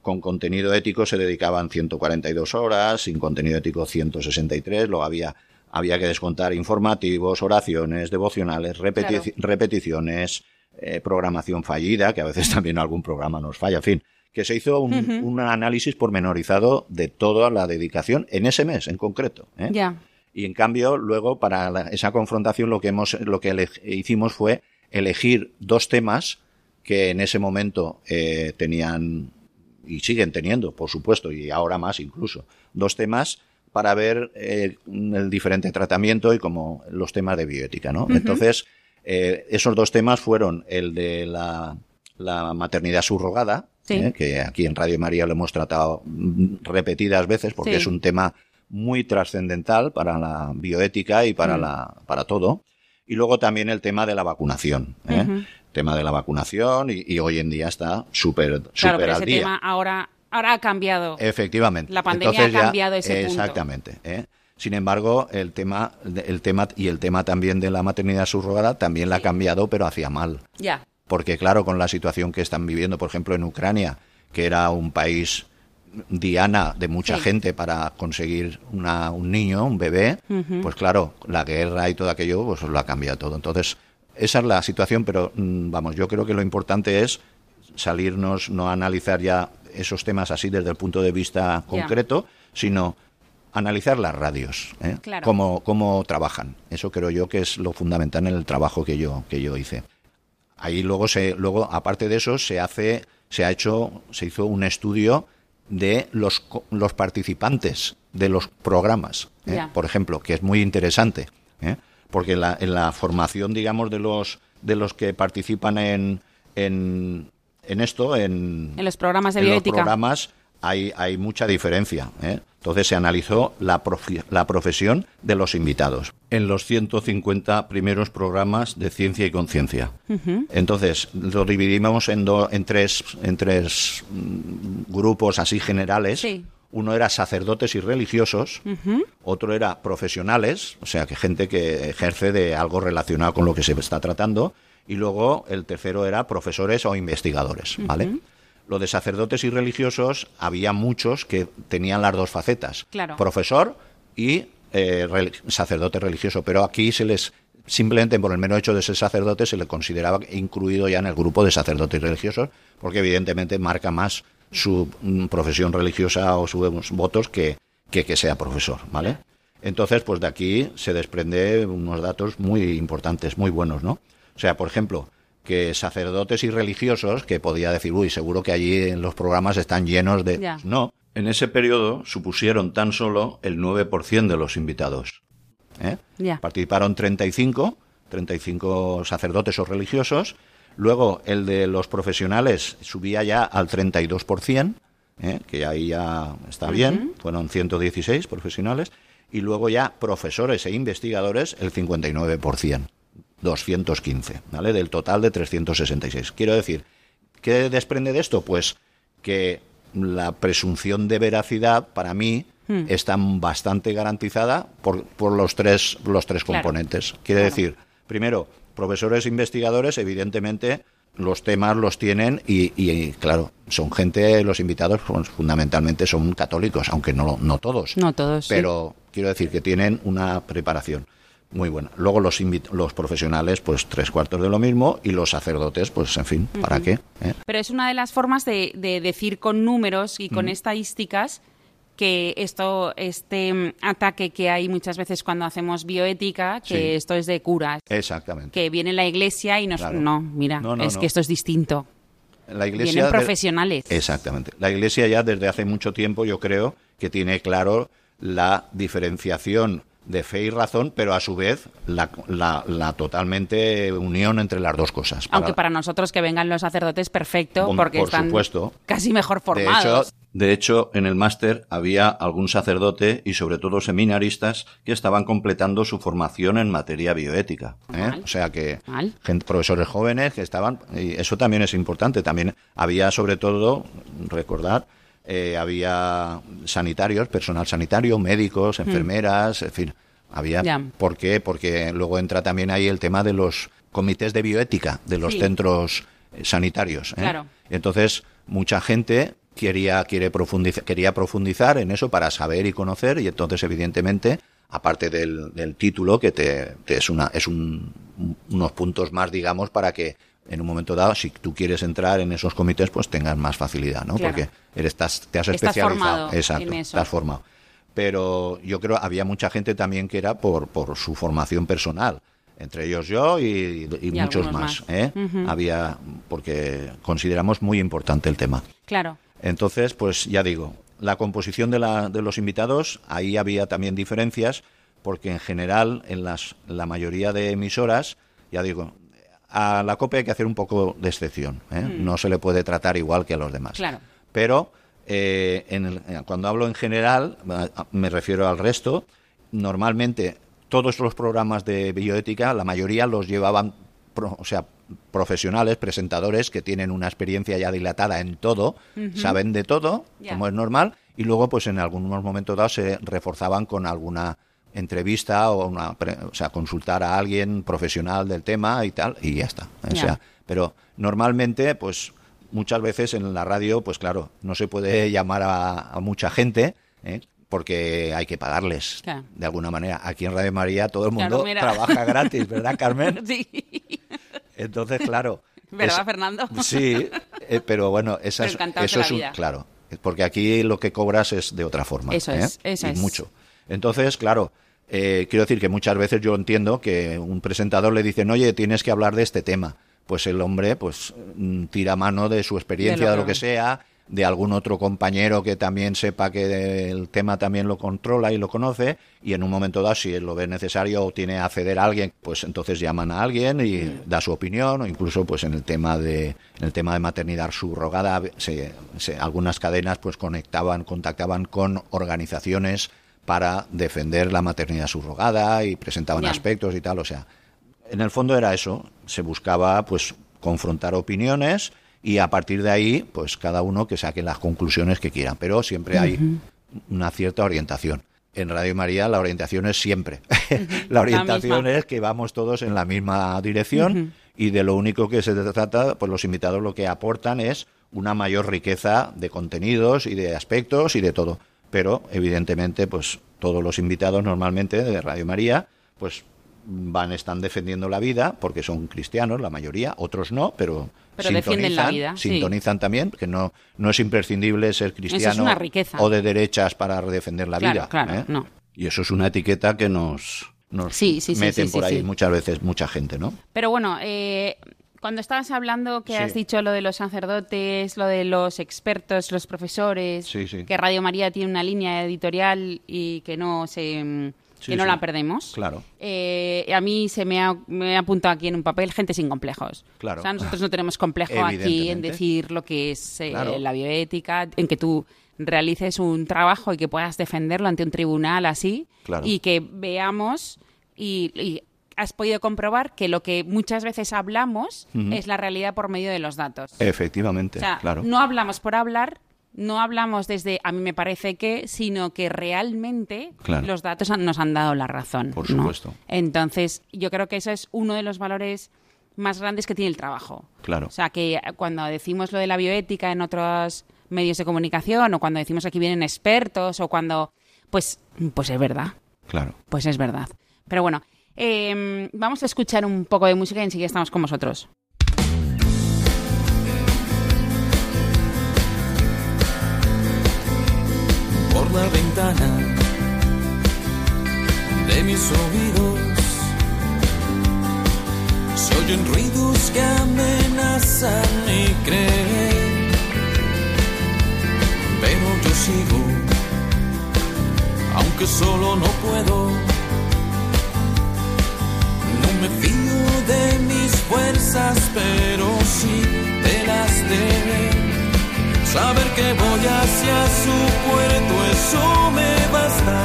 con contenido ético se dedicaban 142 horas, sin contenido ético 163, luego había había que descontar informativos, oraciones, devocionales, repeti- Claro. repeticiones, eh, programación fallida, que a veces también algún programa nos falla, en fin, que se hizo un, un análisis pormenorizado de toda la dedicación en ese mes en concreto. ¿eh? Y en cambio, luego, para la- esa confrontación, lo que, hemos, lo que hicimos fue elegir dos temas que en ese momento eh, tenían, y siguen teniendo, por supuesto, y ahora más incluso, dos temas para ver eh, el diferente tratamiento y como los temas de bioética, ¿no? Entonces, Eh, esos dos temas fueron el de la, la maternidad subrogada, Sí. ¿eh? que aquí en Radio María lo hemos tratado mm, repetidas veces porque Sí. es un tema muy trascendental para la bioética y para, Mm. la, para todo. Y luego también el tema de la vacunación. ¿eh? Ujú. Tema de la vacunación y, y hoy en día está súper Claro, súper pero al ese día. tema ahora, ahora ha cambiado. Efectivamente. La pandemia Entonces ha ya- cambiado ese punto. Exactamente. ¿eh? Sin embargo, el tema, el tema y el tema también de la maternidad subrogada también la ha cambiado, pero hacia mal. Ya. Porque claro, con la situación que están viviendo, por ejemplo, en Ucrania, que era un país diana de mucha Sí. gente para conseguir una- un niño, un bebé, pues claro, la guerra y todo aquello, pues lo ha cambiado todo. Entonces, esa es la situación, pero mm, vamos, yo creo que lo importante es salirnos, no analizar ya esos temas así desde el punto de vista concreto, sino analizar las radios, ¿eh? Claro. cómo, cómo trabajan. Eso creo yo que es lo fundamental en el trabajo que yo, que yo hice. Ahí luego se, luego, aparte de eso, se hace, se ha hecho, se hizo un estudio de los, los participantes de los programas, ¿eh? Por ejemplo, que es muy interesante, ¿eh? porque la, en la formación, digamos, de los de los que participan en, en, en esto, en, En los programas de en los programas hay, hay mucha diferencia. ¿eh? Entonces se analizó la, profesión de los invitados en los 150 primeros programas de ciencia y conciencia. Entonces lo dividimos en, do- en tres, en tres mm, grupos así generales. Sí. Uno era sacerdotes y religiosos, otro era profesionales, o sea, que gente que ejerce de algo relacionado con lo que se está tratando, y luego el tercero era profesores o investigadores, ¿vale? Lo de sacerdotes y religiosos había muchos que tenían las dos facetas, Claro. profesor y eh, sacerdote religioso, pero aquí se les simplemente por el mero hecho de ser sacerdote se le consideraba incluido ya en el grupo de sacerdotes religiosos, porque evidentemente marca más su mm, profesión religiosa o sus votos que, que que sea profesor, ¿vale? Entonces, pues de aquí se desprende unos datos muy importantes, muy buenos, ¿no? O sea, por ejemplo, que sacerdotes y religiosos, que podía decir, uy, seguro que allí en los programas están llenos de... No, en ese periodo supusieron tan solo el 9% de los invitados. ¿eh? Ya. Participaron 35, 35 sacerdotes o religiosos. Luego el de los profesionales subía ya al 32%, ¿eh? que ahí ya está bien, fueron 116 profesionales. Y luego ya profesores e investigadores el 59%, 215, ¿vale? Del total de 366. Quiero decir, ¿qué desprende de esto? Pues que la presunción de veracidad para mí Hmm. está bastante garantizada por, por los tres los tres Claro. componentes. Quiere Claro. decir, primero, profesores e investigadores, evidentemente, los temas los tienen y, y, claro, son gente, los invitados pues, fundamentalmente son católicos, aunque no, no todos. No todos, sí. Pero quiero decir que tienen una preparación muy buena. Luego los, los profesionales, pues tres cuartos de lo mismo y los sacerdotes, pues en fin, ¿para qué? ¿Eh? Pero es una de las formas de, de decir con números y con estadísticas que esto, este mm, ataque que hay muchas veces cuando hacemos bioética, que Sí. esto es de curas, Exactamente. que viene la iglesia y nos... Claro. No, mira, No, no, es no. que esto es distinto. La iglesia Vienen de- profesionales. Exactamente. La Iglesia ya desde hace mucho tiempo yo creo que tiene claro la diferenciación de fe y razón, pero a su vez la, la- la totalmente unión entre las dos cosas. Aunque para nosotros que vengan los sacerdotes, perfecto, Por- porque por están supuesto. casi mejor de formados. hecho, de hecho, en el máster había algún sacerdote y sobre todo seminaristas que estaban completando su formación en materia bioética. ¿eh? Mal. O sea que gente, profesores jóvenes que estaban, y eso también es importante. También había sobre todo, recordar, eh, había sanitarios, personal sanitario, médicos, enfermeras, en fin, había. ¿Por qué? Porque luego entra también ahí el tema de los comités de bioética de los Sí. centros sanitarios. ¿eh? Claro. Entonces, mucha gente quería, quiere profundizar, quería profundizar en eso para saber y conocer, y entonces, evidentemente, aparte del, del título, que te, te es, una, es un- unos puntos más, digamos, para que en un momento dado, si tú quieres entrar en esos comités, pues tengas más facilidad, ¿no? Claro. Porque eres, estás, te has especializado. Exacto, en eso. estás formado. Pero yo creo había mucha gente también que era por, por su formación personal. Entre ellos yo y, y Y muchos más. más. ¿eh? Había, porque consideramos muy importante el tema. Claro. Entonces, pues ya digo, la composición de, la, de los invitados, ahí había también diferencias, porque en general, en las, la mayoría de emisoras, ya digo, a la COPE hay que hacer un poco de excepción. ¿eh? No se le puede tratar igual que a los demás. Claro. Pero eh, en el- eh, cuando hablo en general, me refiero al resto, normalmente todos los programas de bioética, la mayoría los llevaban, pro- o sea, profesionales, presentadores que tienen una experiencia ya dilatada en todo, saben de todo, como es normal, y luego, pues en algunos momentos dados se reforzaban con alguna entrevista o una, o sea, consultar a alguien profesional del tema y tal, y ya está. O sea, pero normalmente, pues muchas veces en la radio, pues claro, no se puede llamar a, a mucha gente, ¿eh? porque hay que pagarles Claro. de alguna manera. Aquí en Radio María todo el mundo trabaja gratis, ¿verdad, Carmen? Sí. Entonces, claro. ¿Verdad, es- Fernando? Sí, eh, pero bueno, esa Pero es- eso es un, claro, porque aquí lo que cobras es de otra forma. Eso ¿eh? es, eso y es. mucho. Entonces, claro, eh, quiero decir que muchas veces yo entiendo que un presentador le dicen, oye, tienes que hablar de este tema. Pues el hombre, pues, mm, tira mano de su experiencia, De de lo que- sea, de algún otro compañero que también sepa que el tema también lo controla y lo conoce, y en un momento dado, si lo ve necesario o tiene que acceder a alguien, pues entonces llaman a alguien y da su opinión, o incluso pues en el tema de, en el tema de maternidad subrogada, se- se- algunas cadenas pues conectaban, contactaban con organizaciones para defender la maternidad subrogada y presentaban aspectos y tal, o sea, en el fondo era eso, se buscaba pues confrontar opiniones y a partir de ahí pues cada uno que saque las conclusiones que quieran, pero siempre hay una cierta orientación. En Radio María la orientación es siempre. la orientación es que vamos todos en la misma dirección y de lo único que se trata, pues los invitados lo que aportan es una mayor riqueza de contenidos y de aspectos y de todo. Pero evidentemente pues todos los invitados normalmente de Radio María pues van están defendiendo la vida porque son cristianos la mayoría otros no pero, Pero defienden la sintonizan- sí. también que no no es imprescindible ser cristiano o de derechas para defender la Claro, vida claro, ¿eh? no. y eso es una etiqueta que nos nos Sí, sí, sí, meten por ahí muchas veces mucha gente no Pero bueno, eh, cuando estabas hablando que Sí. has dicho lo de los sacerdotes, lo de los expertos, los profesores, Sí, sí. que Radio María tiene una línea editorial y que no se mm, que no la perdemos. Claro. Eh, a mí se me ha, me ha apuntado aquí en un papel gente sin complejos. Claro. O sea, nosotros no tenemos complejo aquí en decir lo que es eh, Claro. la bioética, en que tú realices un trabajo y que puedas defenderlo ante un tribunal así Claro. y que veamos y, y has podido comprobar que lo que muchas veces hablamos es la realidad por medio de los datos. efectivamente o sea, claro no hablamos por hablar, no hablamos desde a mí me parece que, sino que realmente Claro. los datos han- nos han dado la razón. Por ¿no? supuesto. Entonces, yo creo que eso es uno de los valores más grandes que tiene el trabajo. Claro. O sea, que cuando decimos lo de la bioética en otros medios de comunicación o cuando decimos aquí vienen expertos o cuando... Pues, pues es verdad. claro Pues es verdad. Pero bueno, eh, vamos a escuchar un poco de música y enseguida estamos con vosotros. por la ventana de mis oídos se oyen ruidos que amenazan mi creer, pero yo sigo, aunque solo no puedo. Me fío de mis fuerzas, pero sí de las de. Saber que voy hacia su puerto, eso me basta.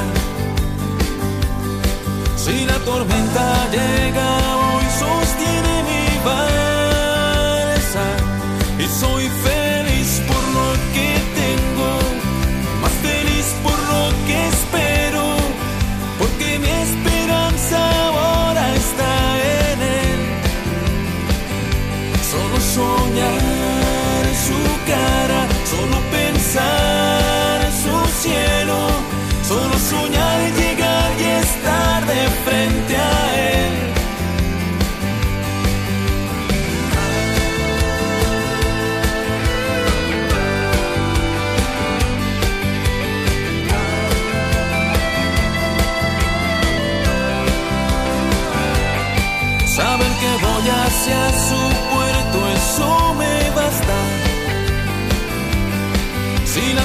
Si la tormenta llega,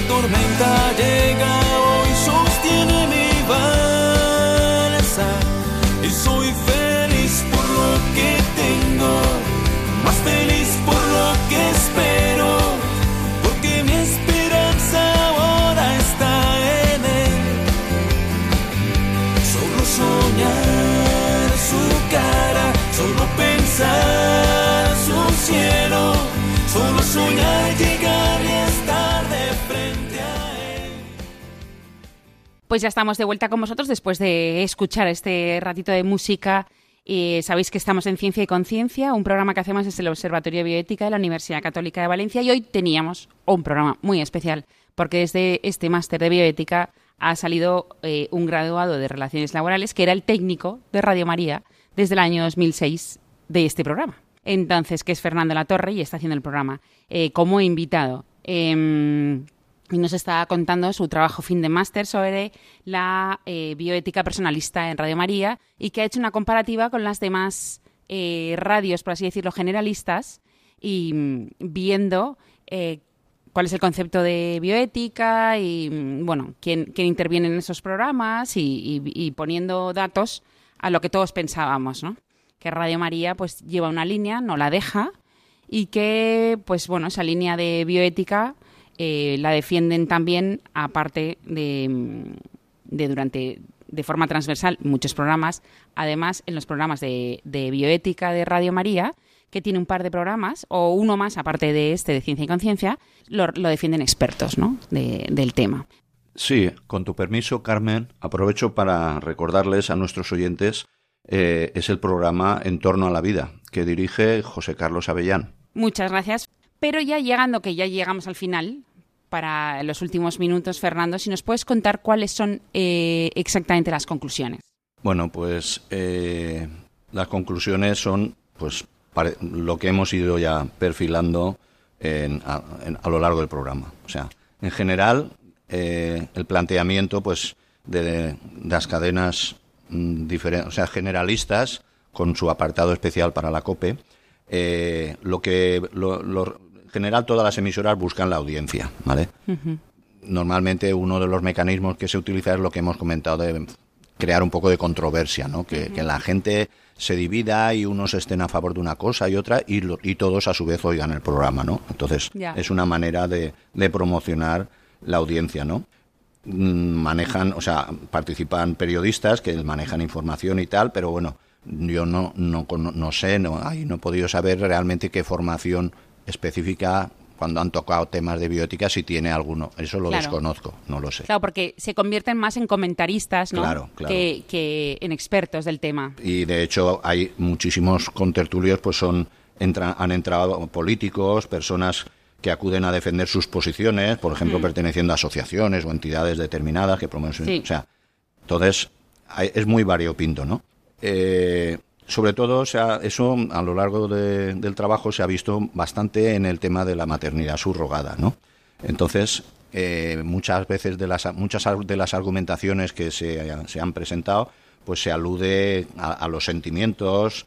tormenta llega, Pues ya estamos de vuelta con vosotros después de escuchar este ratito de música. Y sabéis que estamos en Ciencia y Conciencia, un programa que hacemos desde el Observatorio de Bioética de la Universidad Católica de Valencia y hoy teníamos un programa muy especial porque desde este máster de bioética ha salido eh, un graduado de Relaciones Laborales que era el técnico de Radio María desde el año 2006 de este programa. Entonces, que es Fernando Latorre y está haciendo el programa eh, como invitado. Em, y nos está contando su trabajo fin de máster sobre la eh, bioética personalista en Radio María y que ha hecho una comparativa con las demás eh, radios, por así decirlo, generalistas y mm, viendo eh, cuál es el concepto de bioética y, mm, bueno, quién, quién interviene en esos programas y, y- y poniendo datos a lo que todos pensábamos, ¿no? Que Radio María pues lleva una línea, no la deja y que, pues bueno, esa línea de bioética eh, la defienden también, aparte de, de durante de forma transversal muchos programas, además en los programas de, de bioética de Radio María, que tiene un par de programas, o uno más aparte de este de Ciencia y Conciencia, lo, lo defienden expertos ¿no? de- del tema. Sí, con tu permiso, Carmen, aprovecho para recordarles a nuestros oyentes, eh, es el programa En torno a la vida, que dirige José Carlos Avellán. Muchas gracias. Pero ya llegando, que ya llegamos al final, para los últimos minutos, Fernando, si nos puedes contar cuáles son eh, exactamente las conclusiones. Bueno, pues eh, las conclusiones son pues lo que hemos ido ya perfilando en- a, lo largo del programa. O sea, en general, eh, el planteamiento pues de, las cadenas mm, diferen- o sea, generalistas, con su apartado especial para la COPE, eh, lo que lo- general todas las emisoras buscan la audiencia, ¿vale? normalmente uno de los mecanismos que se utiliza es lo que hemos comentado de crear un poco de controversia, ¿no? Que, que la gente se divida y unos estén a favor de una cosa y otra y, lo- y todos a su vez oigan el programa, ¿no? Entonces es una manera de, de promocionar la audiencia, ¿no? Mm, Manejan, o sea, participan periodistas que manejan información y tal, pero bueno, yo no, no, no sé, no, ahí no he podido saber realmente qué formación específica cuando han tocado temas de biótica si tiene alguno. Eso lo Claro. desconozco, no lo sé. Claro, porque se convierten más en comentaristas, ¿no? Claro, claro. Que, que en expertos del tema. Y de hecho hay muchísimos contertulios, pues son entra- han entrado políticos, personas que acuden a defender sus posiciones, por ejemplo, perteneciendo a asociaciones o entidades determinadas que promueven su- Sí. O sea, entonces hay- es muy variopinto, ¿no? Eh, sobre todo, o sea, eso a lo largo de- del trabajo se ha visto bastante en el tema de la maternidad subrogada, ¿no? Entonces, eh, muchas veces de las muchas de las argumentaciones que se, se han presentado, pues se alude a, a los sentimientos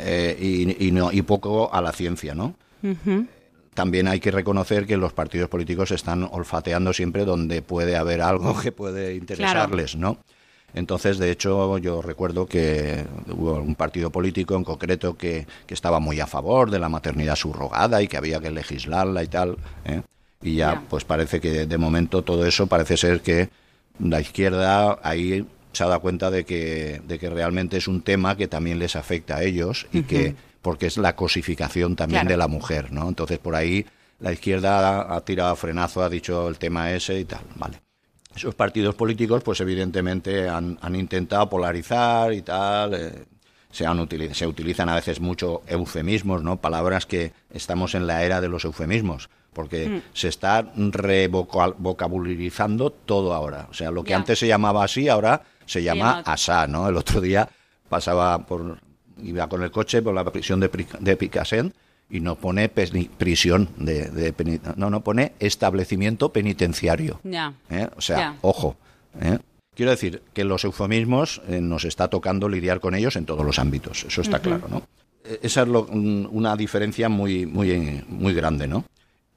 eh, y, y no, y poco a la ciencia, ¿no? También hay que reconocer que los partidos políticos están olfateando siempre donde puede haber algo que puede interesarles, ¿no? Entonces, de hecho, yo recuerdo que hubo un partido político en concreto que, que estaba muy a favor de la maternidad subrogada y que había que legislarla y tal. ¿eh? Y ya, pues parece que de momento todo eso parece ser que la izquierda ahí se ha dado cuenta de que, de que realmente es un tema que también les afecta a ellos y que porque es la cosificación también Claro. de la mujer, ¿no? Entonces por ahí la izquierda ha, ha tirado a frenazo, ha dicho el tema ese y tal, vale. Esos partidos políticos, pues evidentemente han, han intentado polarizar y tal. eh, se, han se utilizan a veces mucho eufemismos, ¿no? Palabras que estamos en la era de los eufemismos, porque se está revocabularizando todo ahora. O sea, lo que antes se llamaba así, ahora se llama llama- asá, ¿no? El otro día pasaba por iba con el coche por la prisión de, de Picassent y no pone prisión de, de no no pone establecimiento penitenciario. ¿eh? o sea ojo ¿eh? quiero decir que los eufemismos eh, nos está tocando lidiar con ellos en todos los ámbitos eso está claro no Eh, esa es lo- un- una diferencia muy muy muy grande no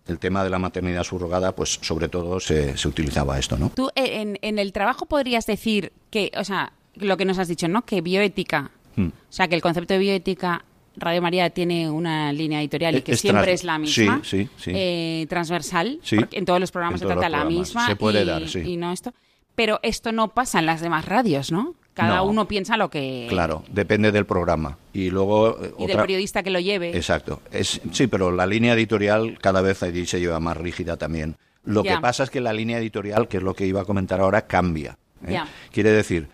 el tema de la maternidad subrogada pues sobre todo se, se utilizaba esto no Tú eh, en, en el trabajo podrías decir que, o sea, lo que nos has dicho, ¿no? Que bioética, Hmm. o sea, que el concepto de bioética, Radio María tiene una línea editorial y que Es siempre es la misma, sí, sí, sí. eh, transversal, Sí. porque en todos los programas se trata la programas. misma Se puede y, dar, sí. y no esto. Pero esto no pasa en las demás radios, ¿no? Cada No. uno piensa lo que... claro depende del programa y luego eh, Y del periodista que lo lleve. Exacto. Es, sí, pero la línea editorial cada vez allí se lleva más rígida también. Lo que pasa es que la línea editorial, que es lo que iba a comentar ahora, cambia. ¿eh? Quiere decir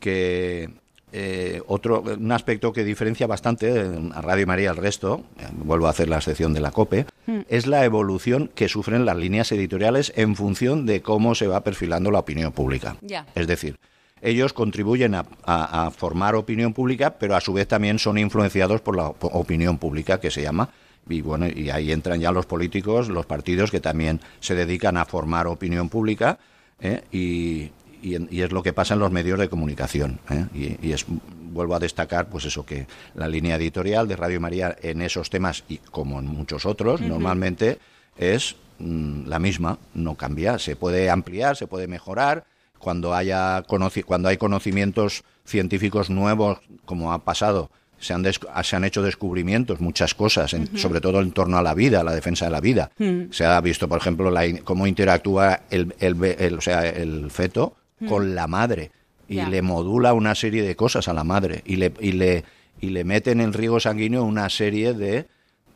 que eh, otro un aspecto que diferencia bastante eh, a Radio María al resto, eh, vuelvo a hacer la sección de la COPE, es la evolución que sufren las líneas editoriales en función de cómo se va perfilando la opinión pública. Es decir, ellos contribuyen a, a- a formar opinión pública, pero a su vez también son influenciados por la op- opinión pública que se llama. Y bueno, y ahí entran ya los políticos, los partidos que también se dedican a formar opinión pública ¿eh? y, y en- y es lo que pasa en los medios de comunicación. ¿eh? Y, y es, vuelvo a destacar, pues eso, que la línea editorial de Radio María en esos temas, y como en muchos otros, normalmente es mm, la misma, no cambia. Se puede ampliar, se puede mejorar. Cuando, haya cuando hay conocimientos científicos nuevos, como ha pasado, se han, se han hecho descubrimientos, muchas cosas, en- sobre todo en torno a la vida, la defensa de la vida. Se ha visto, por ejemplo, la in- cómo interactúa el, el el- o sea, el feto con la madre y le modula una serie de cosas a la madre y le, y le, y le mete en el riego sanguíneo una serie de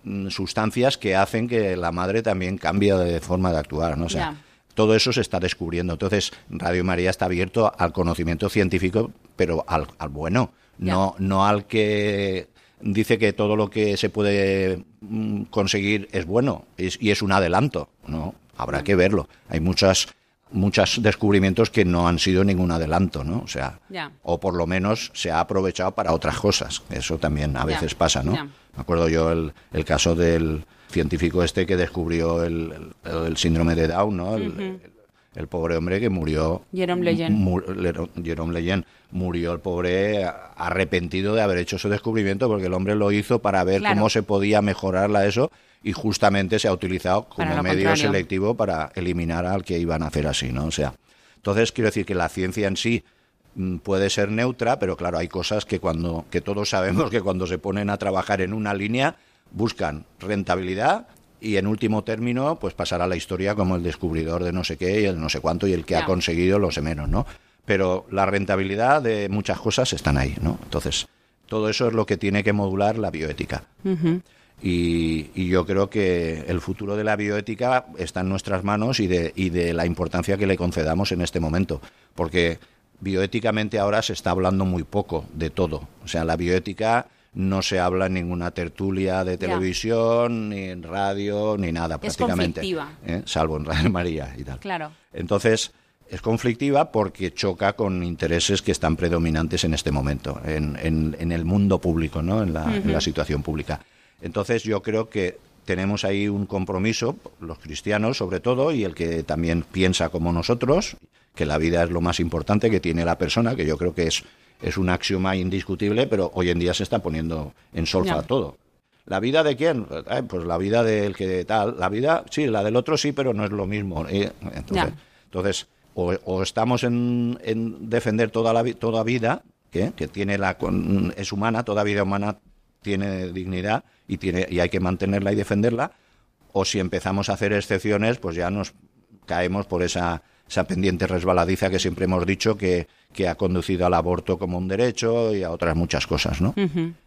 mm, sustancias que hacen que la madre también cambie de forma de actuar. ¿no? O sea, todo eso se está descubriendo. Entonces, Radio María está abierto al conocimiento científico, pero al, al bueno, no, no al que dice que todo lo que se puede mm, conseguir es bueno es- y es un adelanto. No, habrá que verlo. Hay muchas muchos descubrimientos que no han sido ningún adelanto, ¿no? O sea, o por lo menos se ha aprovechado para otras cosas. Eso también a veces pasa, ¿no? Me acuerdo yo el, el caso del científico este que descubrió el, el- el síndrome de Down, ¿no? El, pobre hombre que murió. Jerome Lero- Jerome Lejeune. Murió el pobre arrepentido de haber hecho ese descubrimiento porque el hombre lo hizo para ver Claro. cómo se podía mejorarla eso y justamente se ha utilizado como medio contrario. selectivo para eliminar al que iban a hacer así, ¿no? O sea, entonces quiero decir que la ciencia en sí mm, puede ser neutra, pero claro, hay cosas que cuando que todos sabemos que cuando se ponen a trabajar en una línea buscan rentabilidad y en último término pues pasará a la historia como el descubridor de no sé qué y el no sé cuánto y el que ha conseguido lo sé menos, ¿no? Pero la rentabilidad de muchas cosas están ahí, ¿no? Entonces, todo eso es lo que tiene que modular la bioética. Y, y yo creo que el futuro de la bioética está en nuestras manos y de, y de la importancia que le concedamos en este momento. Porque bioéticamente ahora se está hablando muy poco de todo. O sea, la bioética no se habla en ninguna tertulia de televisión, ni en radio, ni nada Es prácticamente. conflictiva. ¿eh? Salvo en Radio María y tal. Claro. Entonces, es conflictiva porque choca con intereses que están predominantes en este momento, en, en- en el mundo público, ¿no? en, la, en la situación pública. Entonces, yo creo que tenemos ahí un compromiso, los cristianos sobre todo, y el que también piensa como nosotros, que la vida es lo más importante que tiene la persona, que yo creo que es, es un axioma indiscutible, pero hoy en día se está poniendo en solfa todo. ¿La vida de quién? Eh, pues la vida del que tal. La vida, sí, la del otro sí, pero no es lo mismo. eh. Entonces, o, o estamos en, en defender toda la toda vida, que, que tiene la con- es humana, toda vida humana tiene dignidad y tiene y hay que mantenerla y defenderla, o si empezamos a hacer excepciones, pues ya nos caemos por esa, esa pendiente resbaladiza que siempre hemos dicho que, que ha conducido al aborto como un derecho y a otras muchas cosas, ¿no?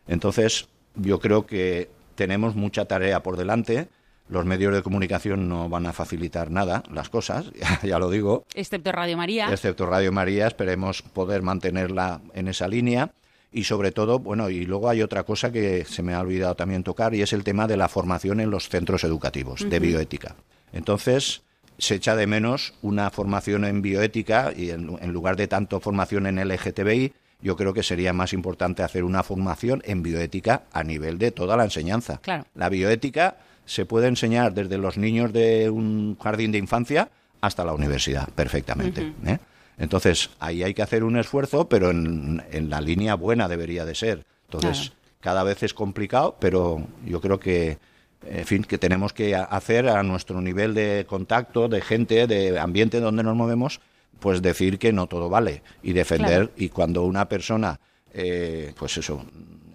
Entonces, yo creo que tenemos mucha tarea por delante. Los medios de comunicación no van a facilitar nada las cosas, ya, ya lo digo, Excepto Radio María. excepto Radio María, esperemos poder mantenerla en esa línea. Y sobre todo, bueno, y luego hay otra cosa que se me ha olvidado también tocar y es el tema de la formación en los centros educativos de bioética. Entonces, se echa de menos una formación en bioética y en, en lugar de tanto formación en LGTBI, yo creo que sería más importante hacer una formación en bioética a nivel de toda la enseñanza. Claro. La bioética se puede enseñar desde los niños de un jardín de infancia hasta la universidad, perfectamente. ¿eh? Entonces, ahí hay que hacer un esfuerzo, pero en, en la línea buena debería de ser. Entonces, Claro. cada vez es complicado, pero yo creo que, en fin, que tenemos que hacer a nuestro nivel de contacto, de gente, de ambiente donde nos movemos, pues decir que no todo vale y defender. Claro. Y cuando una persona, eh, pues eso,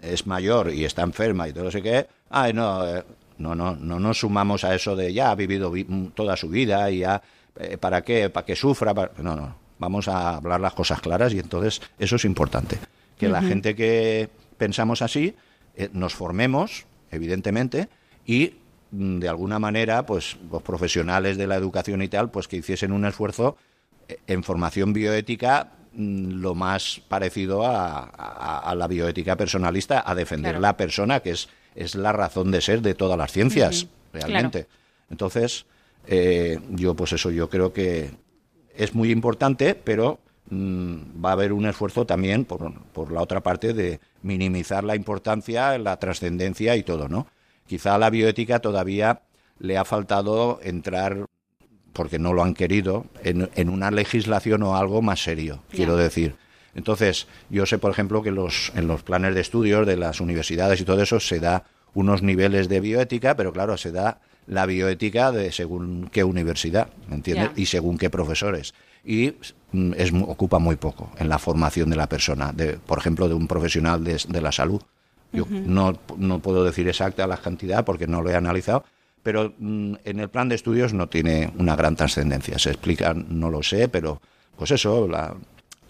es mayor y está enferma y todo no sé qué, ay, no, eh, no, no, no nos sumamos a eso de ya ha vivido vi- toda su vida y ya, eh, ¿para qué? ¿Para que sufra? Para- No, no, vamos a hablar las cosas claras y entonces eso es importante. Que la gente que pensamos así, eh, nos formemos, evidentemente, y mm, de alguna manera, pues los profesionales de la educación y tal, pues que hiciesen un esfuerzo eh, en formación bioética mm, lo más parecido a, a- a la bioética personalista, a defender Claro. la persona, que es, es la razón de ser de todas las ciencias, realmente. Entonces, eh, yo pues eso, yo creo que es muy importante, pero mm, va a haber un esfuerzo también por, por la otra parte de minimizar la importancia, la trascendencia y todo, ¿no? Quizá a la bioética todavía le ha faltado entrar, porque no lo han querido, en, en una legislación o algo más serio, quiero decir. Entonces, yo sé, por ejemplo, que los, en los planes de estudios de las universidades y todo eso se da unos niveles de bioética, pero claro, se da la bioética de según qué universidad, ¿me entiendes? Y según qué profesores. Y mm, es, ocupa muy poco en la formación de la persona, de, por ejemplo, de un profesional de, de la salud. Yo no, no puedo decir exacta la cantidad porque no lo he analizado, pero mm, en el plan de estudios no tiene una gran trascendencia. Se explica, no lo sé, pero pues eso, la,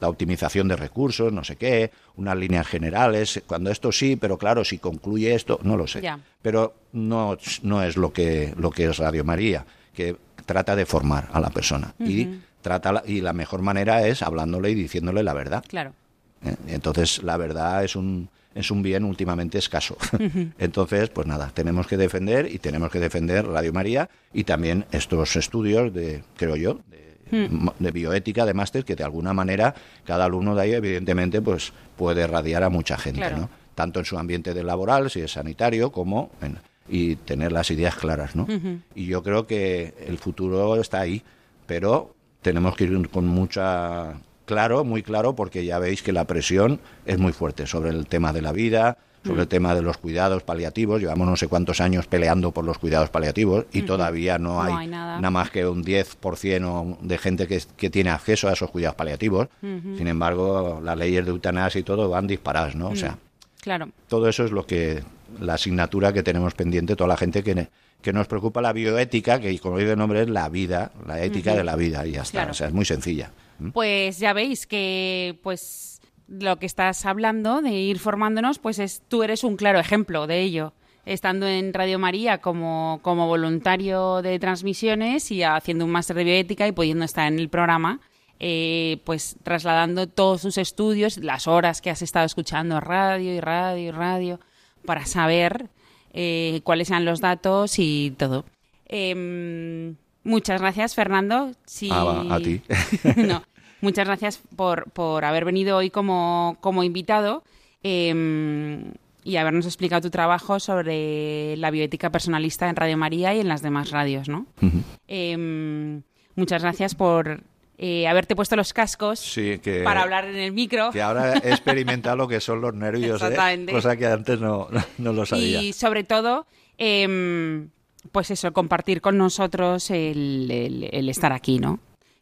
la optimización de recursos, no sé qué, unas líneas generales, cuando esto sí, pero claro, si concluye esto, no lo sé. Ya. Pero no, no es lo que, lo que es Radio María, que trata de formar a la persona. y, trata la- y la mejor manera es hablándole y diciéndole la verdad. Claro. ¿eh? Entonces, la verdad es un, es un bien últimamente escaso. Entonces, pues nada, tenemos que defender y tenemos que defender Radio María y también estos estudios de, creo yo, de, de bioética, de máster, que de alguna manera cada alumno de ahí, evidentemente, pues puede radiar a mucha gente, Claro. ¿no? Tanto en su ambiente de laboral, si es sanitario, como en, y tener las ideas claras, ¿no? Y yo creo que el futuro está ahí, pero tenemos que ir con mucha claro, muy claro, porque ya veis que la presión es muy fuerte sobre el tema de la vida, sobre el tema de los cuidados paliativos. Llevamos no sé cuántos años peleando por los cuidados paliativos y todavía no No hay, hay nada. nada más que un 10% o- de gente que, que tiene acceso a esos cuidados paliativos. Sin embargo, las leyes de eutanasia y todo van disparadas, ¿no? O sea, Claro. todo eso es lo que la asignatura que tenemos pendiente toda la gente que, que nos preocupa la bioética, que como dice el nombre es la vida, la ética de la vida y ya está. Claro. O sea, es muy sencilla. ¿Mm? Pues ya veis que pues lo que estás hablando de ir formándonos, pues es tú eres un claro ejemplo de ello. Estando en Radio María como, como voluntario de transmisiones y haciendo un máster de bioética y pudiendo estar en el programa, eh, pues trasladando todos tus estudios, las horas que has estado escuchando radio y radio y radio, para saber eh, cuáles sean los datos y todo. Em, muchas gracias, Fernando. Si- Ah, a ti. no, muchas gracias por, por haber venido hoy como, como invitado eh, y habernos explicado tu trabajo sobre la bioética personalista en Radio María y en las demás radios, ¿no? Eh, muchas gracias por eh, haberte puesto los cascos Sí, que, para hablar en el micro. que ahora he experimentado lo que son los nervios, ¿eh? Cosa que antes no, no lo sabía. Y sobre todo, em, pues eso, compartir con nosotros el, el- el estar aquí, ¿no?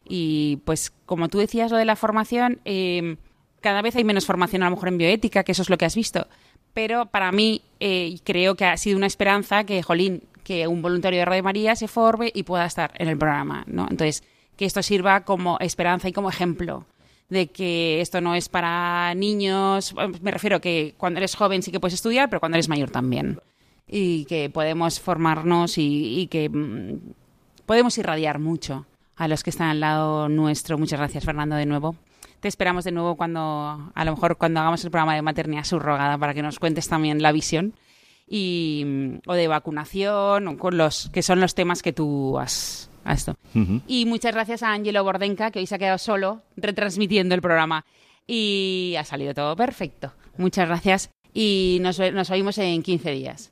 Y pues como tú decías lo de la formación, em, cada vez hay menos formación a lo mejor en bioética, que eso es lo que has visto. Pero para mí eh, creo que ha sido una esperanza que, jolín, que un voluntario de Radio María se forme y pueda estar en el programa, ¿no? Entonces, que esto sirva como esperanza y como ejemplo de que esto no es para niños. Me refiero que cuando eres joven sí que puedes estudiar, pero cuando eres mayor también. Y que podemos formarnos y, que mm, podemos irradiar mucho a los que están al lado nuestro. Muchas gracias, Fernando, de nuevo. Te esperamos de nuevo cuando, a lo mejor cuando hagamos el programa de maternidad subrogada para que nos cuentes también la visión y o de vacunación o con los que son los temas que tú has, has esto. Y muchas gracias a Angelo Bordenca, que hoy se ha quedado solo retransmitiendo el programa. Y ha salido todo perfecto. Muchas gracias y nos, nos oímos en 15 días.